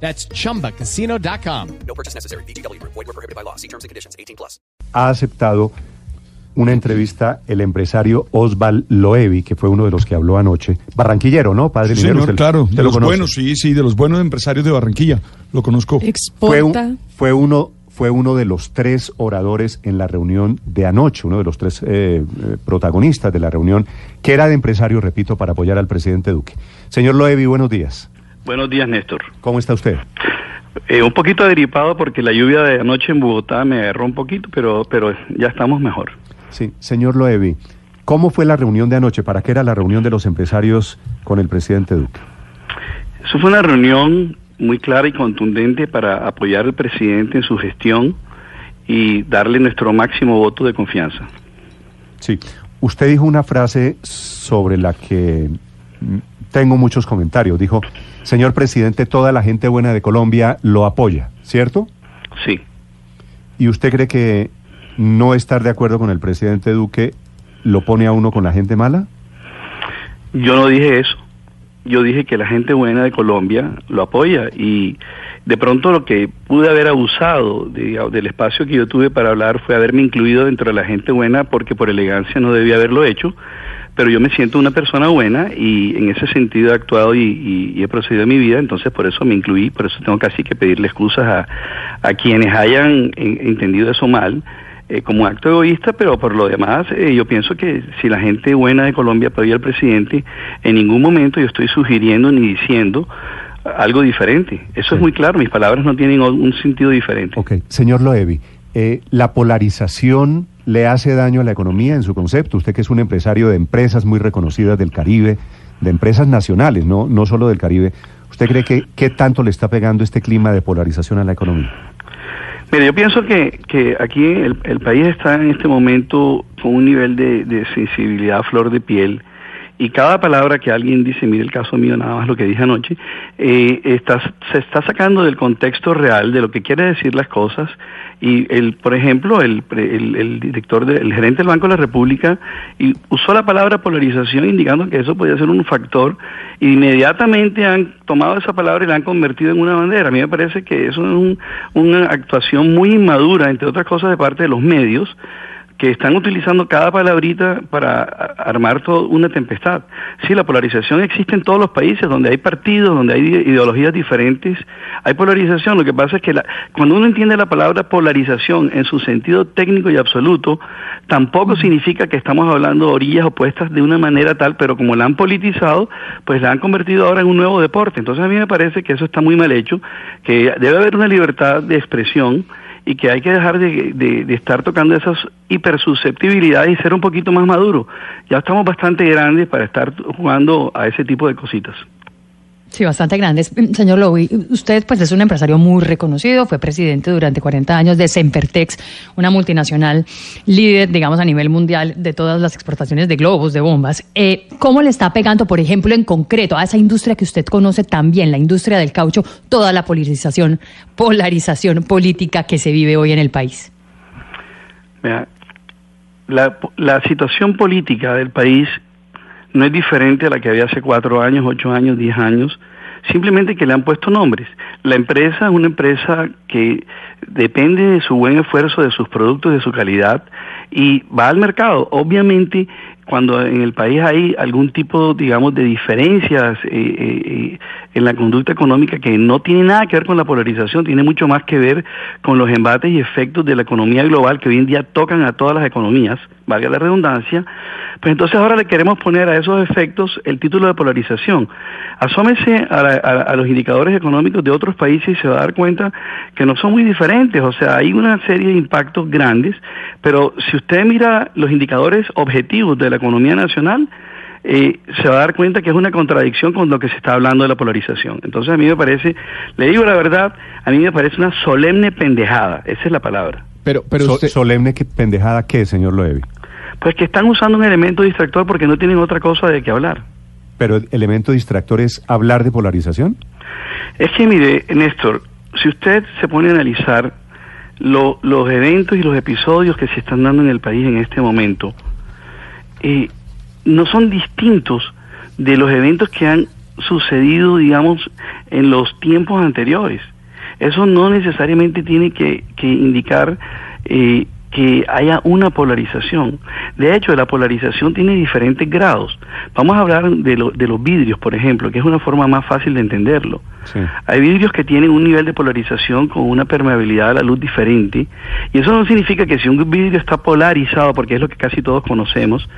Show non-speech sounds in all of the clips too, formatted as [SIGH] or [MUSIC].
That's chumbacasino.com. No purchase necessary. BGW. Void were prohibited by law. See terms and conditions. 18 plus. ha aceptado una entrevista el empresario Osval Loevi, que fue uno de los que habló anoche. Barranquillero, ¿no, padre Sí, Linero? señor, Usted- claro, usted de lo los conoce. buenos, sí, sí, de los buenos empresarios de Barranquilla, lo conozco. Fue, un- Exporta. fue uno fue uno de los tres oradores en la reunión de anoche, uno de los tres eh, eh, protagonistas de la reunión, que era de empresario, repito, para apoyar al presidente Duque. Señor Loevi, buenos días. Buenos días, Néstor. ¿Cómo está usted? Eh, un poquito agripado porque la lluvia de anoche en Bogotá me agarró un poquito, pero, pero ya estamos mejor. Sí, señor Loevi, ¿cómo fue la reunión de anoche? ¿Para qué era la reunión de los empresarios con el presidente Duque? Eso fue una reunión muy clara y contundente para apoyar al presidente en su gestión y darle nuestro máximo voto de confianza. Sí, usted dijo una frase sobre la que tengo muchos comentarios. Dijo, señor presidente, toda la gente buena de Colombia lo apoya, ¿cierto? Sí. ¿Y usted cree que no estar de acuerdo con el presidente Duque lo pone a uno con la gente mala? Yo no dije eso. Yo dije que la gente buena de Colombia lo apoya y de pronto lo que pude haber abusado de- del espacio que yo tuve para hablar fue haberme incluido dentro de la gente buena porque por elegancia no debía haberlo hecho, pero yo me siento una persona buena y en ese sentido he actuado y, y- y he procedido en mi vida, entonces por eso me incluí, por eso tengo casi que pedirle excusas a, a quienes hayan en- entendido eso mal eh, como acto egoísta, pero por lo demás eh, yo pienso que si la gente buena de Colombia apoya al presidente, en ningún momento yo estoy sugiriendo ni diciendo algo diferente. Eso Sí. es muy claro, mis palabras no tienen un sentido diferente. Ok, señor Loevi, eh, ¿la polarización le hace daño a la economía en su concepto? Usted que es un empresario de empresas muy reconocidas del Caribe, de empresas nacionales, no, no solo del Caribe, ¿usted cree que qué tanto le está pegando este clima de polarización a la economía? Mire, yo pienso que, que aquí el, país está en este momento con un nivel de, de sensibilidad a flor de piel y cada palabra que alguien dice, mire el caso mío, nada más lo que dije anoche, eh, está, se está sacando del contexto real de lo que quiere decir las cosas y el, por ejemplo, el, el, el director, de- el gerente del Banco de la República y usó la palabra polarización indicando que eso podía ser un factor y inmediatamente han tomado esa palabra y la han convertido en una bandera. A mí me parece que eso es un- una actuación muy inmadura, entre otras cosas, de parte de los medios que están utilizando cada palabrita para armar toda una tempestad. Sí, la polarización existe en todos los países, donde hay partidos, donde hay ide- ideologías diferentes, hay polarización. Lo que pasa es que la- cuando uno entiende la palabra polarización en su sentido técnico y absoluto, tampoco significa que estamos hablando de orillas opuestas de una manera tal, pero como la han politizado, pues la han convertido ahora en un nuevo deporte. Entonces a mí me parece que eso está muy mal hecho, que debe haber una libertad de expresión y que hay que dejar de, de- de estar tocando esas hipersusceptibilidades y ser un poquito más maduro. Ya estamos bastante grandes para estar jugando a ese tipo de cositas. Sí, bastante grandes. Mm, Señor Lowy, usted pues es un empresario muy reconocido, fue presidente durante 40 años de Sempertex, una multinacional líder, digamos, a nivel mundial de todas las exportaciones de globos, de bombas. Eh, ¿Cómo le está pegando, por ejemplo, en concreto a esa industria que usted conoce también, la industria del caucho, toda la polarización, polarización política que se vive hoy en el país? La, la situación política del país no es diferente a la que había hace cuatro años, ocho años, diez años, simplemente que le han puesto nombres. La empresa es una empresa que depende de su buen esfuerzo, de sus productos, de su calidad y va al mercado. Obviamente, cuando en el país hay algún tipo, digamos, de diferencias eh, eh, eh, en la conducta económica que no tiene nada que ver con la polarización, tiene mucho más que ver con los embates y efectos de la economía global que hoy en día tocan a todas las economías, valga la redundancia, pues entonces ahora le queremos poner a esos efectos el título de polarización. Asómese a, la- a- a los indicadores económicos de otros países y se va a dar cuenta que no son muy diferentes, o sea, hay una serie de impactos grandes, pero si usted mira los indicadores objetivos de la economía nacional, eh, se va a dar cuenta que es una contradicción con lo que se está hablando de la polarización. Entonces a mí me parece, le digo la verdad, a mí me parece una solemne pendejada, esa es la palabra. Pero, pero So- usted- solemne que pendejada qué, señor Loevi. Pues que están usando un elemento distractor porque no tienen otra cosa de qué hablar. Pero el elemento distractor es hablar de polarización. Es que mire, Néstor, si usted se pone a analizar lo- los eventos y los episodios que se están dando en el país en este momento, eh, no son distintos de los eventos que han sucedido, digamos, en los tiempos anteriores. Eso no necesariamente tiene que, que indicar eh, que haya una polarización. De hecho, la polarización tiene diferentes grados. Vamos a hablar de, lo- de los vidrios, por ejemplo, que es una forma más fácil de entenderlo. Sí. Hay vidrios que tienen un nivel de polarización con una permeabilidad a la luz diferente y eso no significa que si un vidrio está polarizado, porque es lo que casi todos conocemos,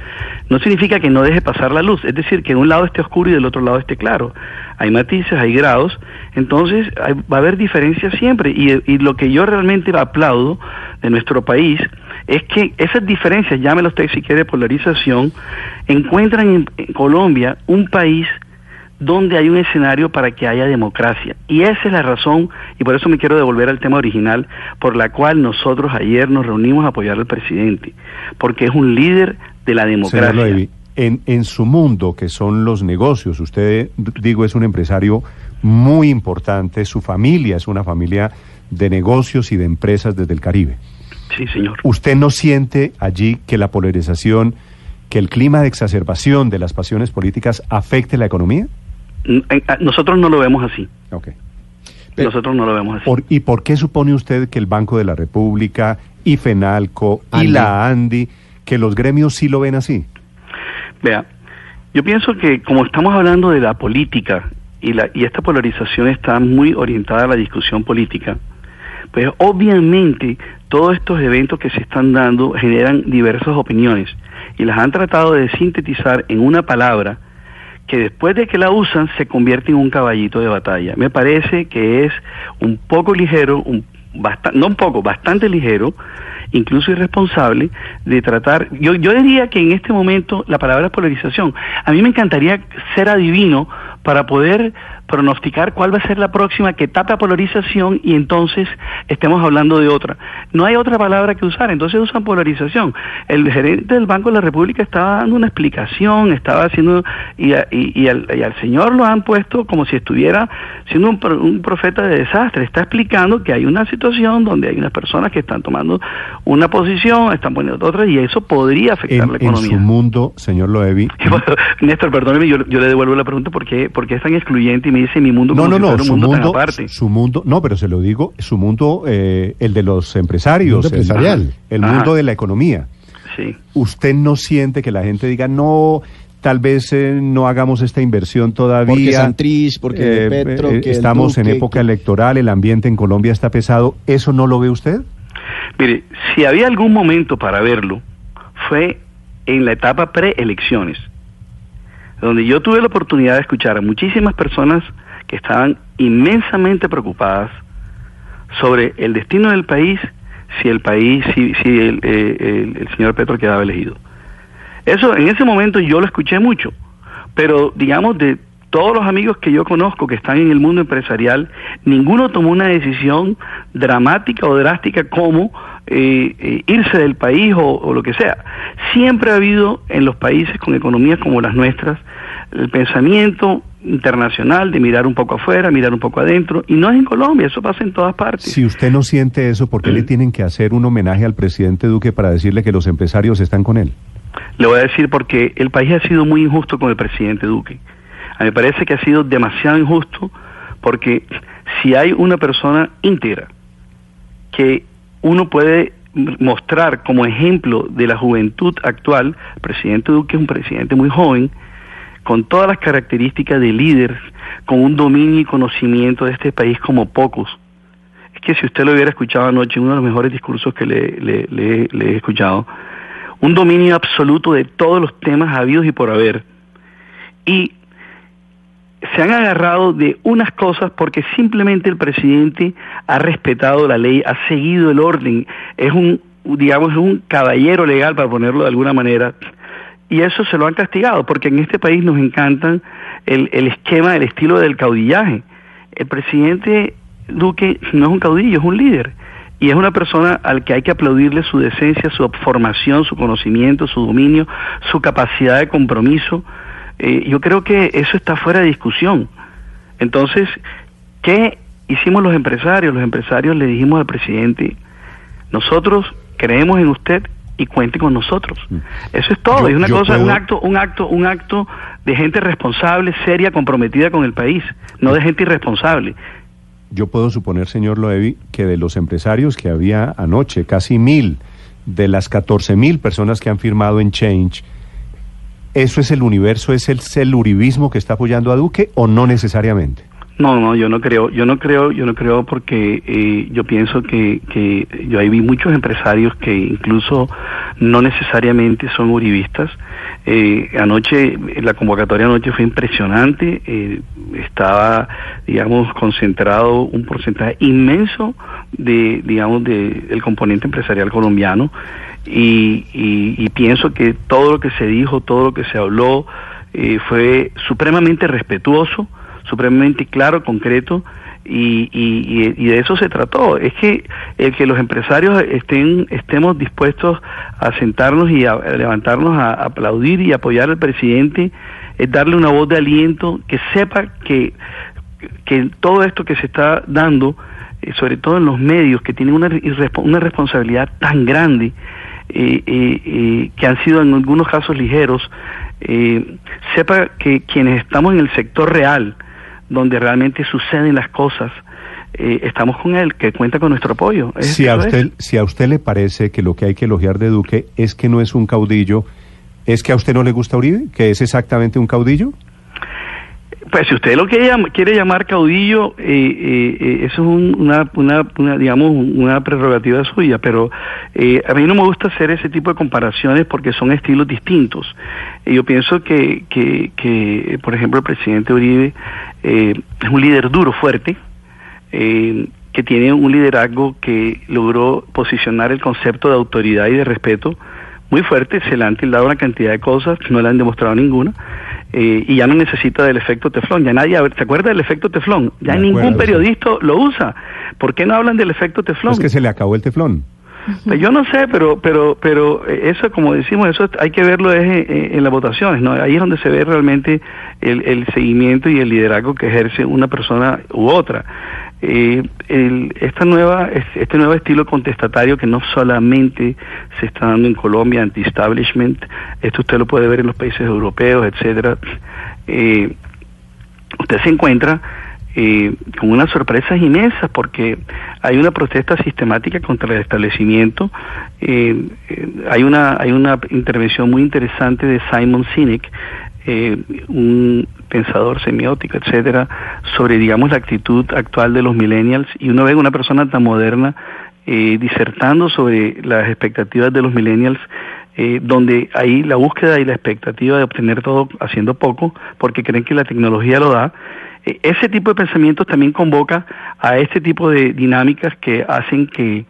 no significa que no deje pasar la luz, es decir, que de un lado esté oscuro y del otro lado esté claro. Hay matices, hay grados, entonces hay- va a haber diferencias siempre y, y lo que yo realmente aplaudo de nuestro país es que esas diferencias, llámelo usted si quiere polarización, encuentran en- en Colombia un país donde hay un escenario para que haya democracia. Y esa es la razón, y por eso me quiero devolver al tema original, por la cual nosotros ayer nos reunimos a apoyar al presidente, porque es un líder de la democracia. Loevi, en, en su mundo, que son los negocios, usted, digo, es un empresario muy importante, su familia es una familia de negocios y de empresas desde el Caribe. Sí, señor. ¿Usted no siente allí que la polarización, que el clima de exacerbación de las pasiones políticas afecte la economía? N- en- a- Nosotros no lo vemos así. Ok. Pero- nosotros no lo vemos así. Por- ¿Y por qué supone usted que el Banco de la República y FENALCO y la ANDI, que los gremios sí lo ven así? Vea, yo pienso que como estamos hablando de la política y, la, y esta polarización está muy orientada a la discusión política, pues obviamente todos estos eventos que se están dando generan diversas opiniones y las han tratado de sintetizar en una palabra que después de que la usan se convierte en un caballito de batalla. Me parece que es un poco ligero, un no un poco, bastante ligero, incluso irresponsable, de tratar, yo, yo diría que en este momento la palabra polarización, a mí me encantaría ser adivino para poder pronosticar cuál va a ser la próxima que tape a polarización y entonces estemos hablando de otra. No hay otra palabra que usar, entonces usan polarización. El gerente del Banco de la República estaba dando una explicación, estaba haciendo, y, a- y- y al, y al señor lo han puesto como si estuviera siendo un, pro- un profeta de desastre. Está explicando que hay una situación donde hay unas personas que están tomando una posición, están poniendo otra, y eso podría afectar En, la en economía. su mundo, señor Loevi, [LAUGHS] bueno, Néstor, perdóneme, yo, yo le devuelvo la pregunta porque, porque es tan excluyente y me dice mi mundo No, como no, si no, fuera un su mundo, mundo, aparte. su mundo, no, pero se lo digo, su mundo, eh, el de los empresarios, Mundo el- empresarial. el, Ajá. mundo de la economía. Sí. ¿Usted no siente que la gente diga, no, tal vez eh, no hagamos esta inversión todavía? Porque Santrich, porque Eh, Petro, eh, que estamos en época que- electoral, el ambiente en Colombia está pesado, ¿eso no lo ve usted? Mire, si había algún momento para verlo, fue en la etapa preelecciones, donde yo tuve la oportunidad de escuchar a muchísimas personas que estaban inmensamente preocupadas sobre el destino del país si el país, si, si el, eh, el- el señor Petro quedaba elegido. Eso, en ese momento yo lo escuché mucho, pero digamos de todos los amigos que yo conozco que están en el mundo empresarial, ninguno tomó una decisión dramática o drástica como eh, eh, irse del país o, o lo que sea. Siempre ha habido en los países con economías como las nuestras el pensamiento internacional de mirar un poco afuera, mirar un poco adentro, y no es en Colombia, eso pasa en todas partes. Si usted no siente eso, ¿por qué le tienen que hacer un homenaje al presidente Duque para decirle que los empresarios están con él? Le voy a decir porque el país ha sido muy injusto con el presidente Duque. A mí me parece que ha sido demasiado injusto porque si hay una persona íntegra que uno puede mostrar como ejemplo de la juventud actual, presidente Duque es un presidente muy joven, con todas las características de líder, con un dominio y conocimiento de este país como pocos. Es que si usted lo hubiera escuchado anoche, uno de los mejores discursos que le- le he escuchado, un dominio absoluto de todos los temas habidos y por haber. Y se han agarrado de unas cosas porque simplemente el presidente ha respetado la ley, ha seguido el orden, es un, digamos, un caballero legal, para ponerlo de alguna manera, y eso se lo han castigado, porque en este país nos encantan el, el esquema, el estilo del caudillaje. El presidente Duque no es un caudillo, es un líder. Y es una persona al que hay que aplaudirle su decencia, su formación, su conocimiento, su dominio, su capacidad de compromiso. Eh, yo creo que eso está fuera de discusión. Entonces, ¿qué hicimos los empresarios? Los empresarios le dijimos al presidente, nosotros creemos en usted y cuente con nosotros. Eso es todo, Yo- es una cosa, puedo- un acto, un acto, un acto de gente responsable, seria, comprometida con el país, no de gente irresponsable. Yo puedo suponer, señor Loevi, que de los empresarios que había anoche, casi mil, de las 14 mil personas que han firmado en Change, ¿eso es el universo, es el, es el uribismo que está apoyando a Duque o no necesariamente? No, no, yo no creo, yo no creo, yo no creo porque eh, yo pienso que, que yo ahí vi muchos empresarios que incluso no necesariamente son uribistas. Eh, anoche, la convocatoria anoche fue impresionante, eh, estaba, digamos, concentrado un porcentaje inmenso de, digamos, de, del componente empresarial colombiano y, y, pienso que todo lo que se dijo, todo lo que se habló eh, fue supremamente respetuoso supremamente claro, concreto, y, y, de eso se trató. Es que el que los empresarios estén estemos dispuestos a sentarnos y a, levantarnos a, aplaudir y apoyar al presidente, es darle una voz de aliento, que sepa que, que todo esto que se está dando, eh, sobre todo en los medios, que tienen una, una responsabilidad tan grande, eh, eh, eh, que han sido en algunos casos ligeros, eh, sepa que quienes estamos en el sector real, donde realmente suceden las cosas, eh, estamos con él, que cuenta con nuestro apoyo. Es- Si a, usted, si a usted le parece que lo que hay que elogiar de Duque es que no es un caudillo, ¿es que a usted no le gusta Uribe? ¿Que es exactamente un caudillo? Pues si usted lo quiere, quiere llamar caudillo, eh, eh, eh, eso es un- una, una, una, digamos, una prerrogativa suya, pero eh, a mí no me gusta hacer ese tipo de comparaciones porque son estilos distintos. Eh, yo pienso que, que, que, por ejemplo, el presidente Uribe es un líder duro, fuerte, que tiene un liderazgo que logró posicionar el concepto de autoridad y de respeto muy fuerte, se le han tildado una cantidad de cosas, no le han demostrado ninguna, eh, y ya no necesita del efecto teflón, ya nadie, ¿se acuerda del efecto teflón? Ya ningún acuerdo, sí. periodista lo usa. ¿Por qué no hablan del efecto teflón? Es que se le acabó el teflón. Pues yo no sé, pero pero pero eso, como decimos, eso hay que verlo es en, en- en las votaciones, ¿no? Ahí es donde se ve realmente el, el seguimiento y el liderazgo que ejerce una persona u otra. Eh, esta nueva es- este nuevo estilo contestatario que no solamente se está dando en Colombia anti-establishment, esto usted lo puede ver en los países europeos, etcétera. Eh, usted se encuentra eh, con unas sorpresas inmensas porque hay una protesta sistemática contra el establecimiento. Eh, hay una hay una intervención muy interesante de Simon Sinek, un pensador semiótico, etcétera, sobre digamos la actitud actual de los millennials y uno ve una persona tan moderna eh, disertando sobre las expectativas de los millennials eh, donde ahí la búsqueda y la expectativa de obtener todo haciendo poco, porque creen que la tecnología lo da, eh, ese tipo de pensamientos también convoca a este tipo de dinámicas que hacen que,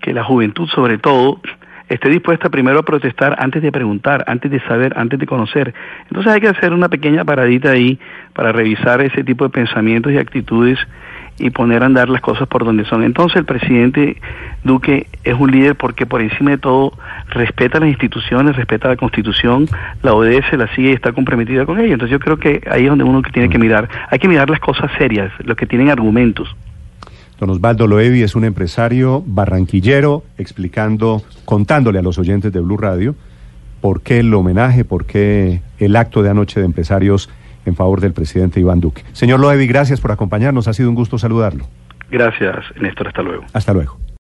que la juventud, sobre todo, esté dispuesta primero a protestar antes de preguntar, antes de saber, antes de conocer. Entonces hay que hacer una pequeña paradita ahí para revisar ese tipo de pensamientos y actitudes y poner a andar las cosas por donde son. Entonces el presidente Duque es un líder porque por encima de todo respeta las instituciones, respeta la constitución, la obedece, la sigue y está comprometida con ella. Entonces yo creo que ahí es donde uno tiene que mirar. Hay que mirar las cosas serias, los que tienen argumentos. Don Osvaldo Loevi es un empresario barranquillero explicando, contándole a los oyentes de Blue Radio por qué el homenaje, por qué el acto de anoche de empresarios en favor del presidente Iván Duque. Señor Loevi, gracias por acompañarnos. Ha sido un gusto saludarlo. Gracias, Néstor. Hasta luego. Hasta luego.